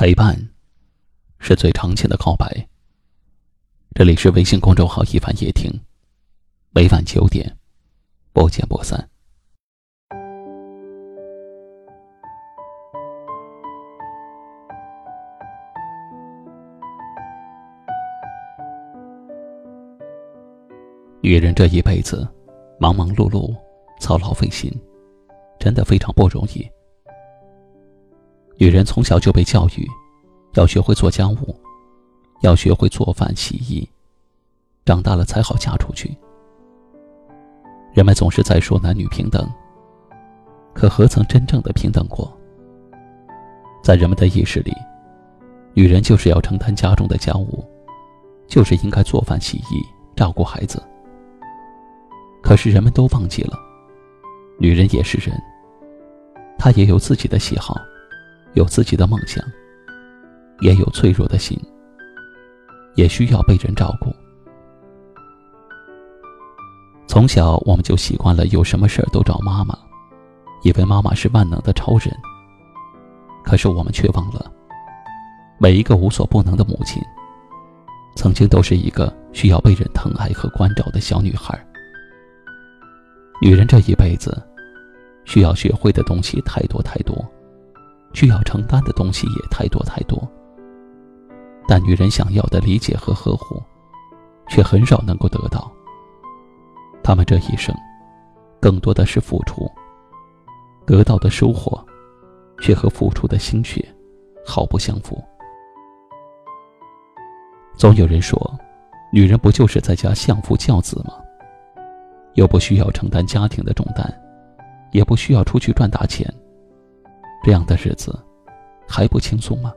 陪伴，是最长情的告白。这里是微信公众号“一凡夜听”，每晚九点，不见不散。女人这一辈子，忙忙碌碌，操劳费心，真的非常不容易。女人从小就被教育，要学会做家务，要学会做饭洗衣，长大了才好嫁出去。人们总是在说男女平等，可何曾真正的平等过？在人们的意识里，女人就是要承担家中的家务，就是应该做饭洗衣、照顾孩子。可是人们都忘记了，女人也是人，她也有自己的喜好。有自己的梦想，也有脆弱的心，也需要被人照顾。从小我们就习惯了有什么事儿都找妈妈，以为妈妈是万能的超人。可是我们却忘了，每一个无所不能的母亲，曾经都是一个需要被人疼爱和关照的小女孩。女人这一辈子，需要学会的东西太多太多。需要承担的东西也太多太多，但女人想要的理解和呵护，却很少能够得到。她们这一生，更多的是付出，得到的收获，却和付出的心血毫不相符。总有人说，女人不就是在家相夫教子吗？又不需要承担家庭的重担，也不需要出去赚大钱。这样的日子，还不轻松吗？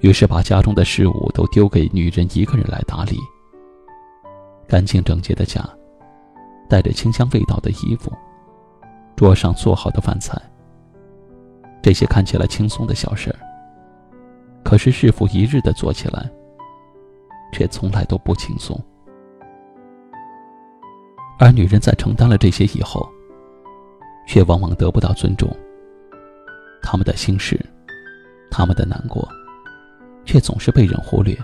于是把家中的事物都丢给女人一个人来打理。干净整洁的家，带着清香味道的衣服，桌上做好的饭菜。这些看起来轻松的小事儿，可是日复一日的做起来，却从来都不轻松。而女人在承担了这些以后，却往往得不到尊重。他们的心事，他们的难过，却总是被人忽略。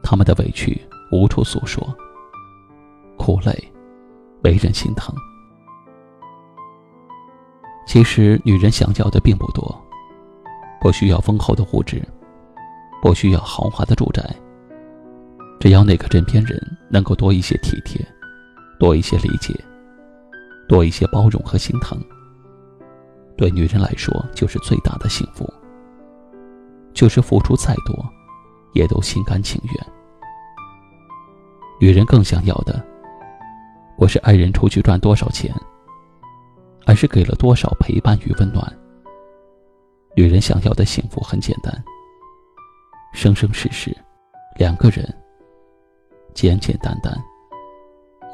他们的委屈无处诉说，苦累没人心疼。其实，女人想要的并不多，不需要丰厚的物质，不需要豪华的住宅，只要那个枕边人能够多一些体贴，多一些理解，多一些包容和心疼。对女人来说，就是最大的幸福。就是付出再多，也都心甘情愿。女人更想要的，不是爱人出去赚多少钱，而是给了多少陪伴与温暖。女人想要的幸福很简单：生生世世，两个人，简简单单，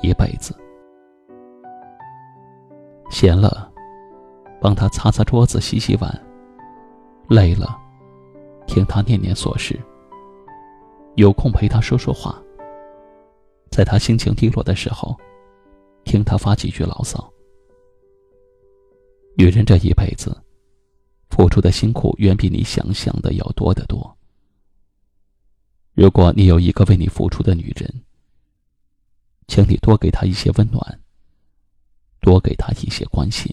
一辈子。闲了。帮他擦擦桌子、洗洗碗。累了，听他念念琐事。有空陪他说说话。在他心情低落的时候，听他发几句牢骚。女人这一辈子，付出的辛苦远比你想象的要多得多。如果你有一个为你付出的女人，请你多给她一些温暖，多给她一些关心。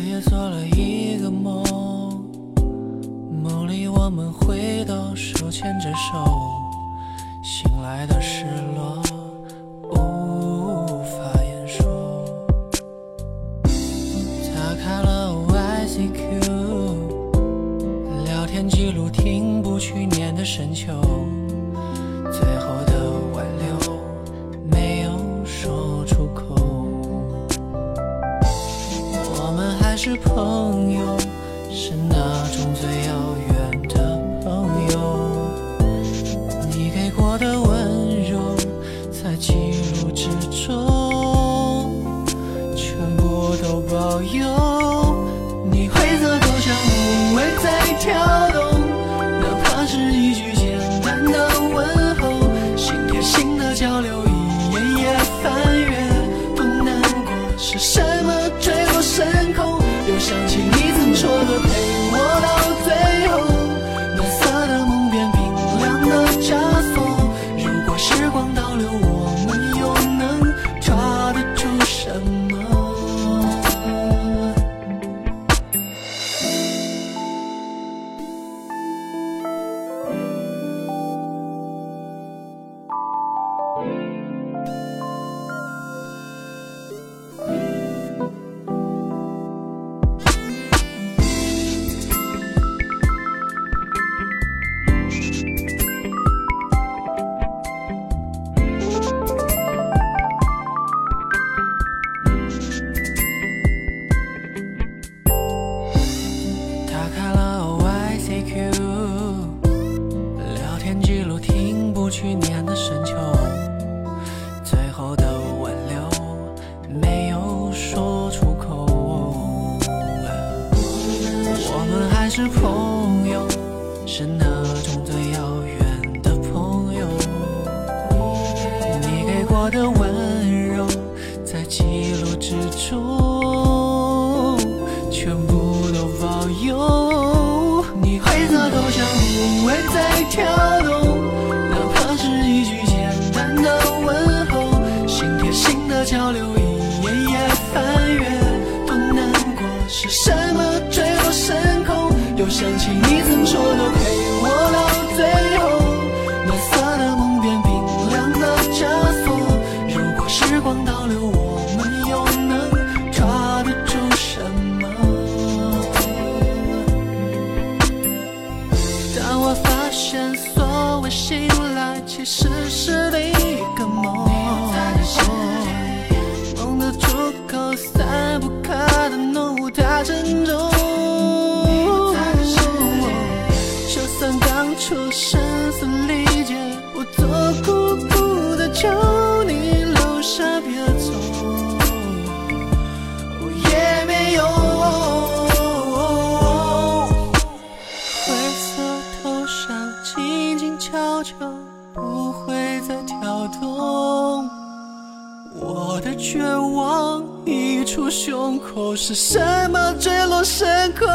夜做了一个梦，梦里我们回到手牵着手，醒来的失落无法言说。打开了 ICQ，聊天记录听不去年的深秋，最后。是朋友，是那种最遥远的朋友。你给过的温柔，在记录之中，全部都保有。你灰色头像，不会再跳。你曾说的陪我到最后，暖色的梦变冰凉的枷锁，如果时光倒流，我们又能抓得住什么？当我发现所谓醒来，其实是另一个梦。我的绝望溢出胸口，是什么坠落深空？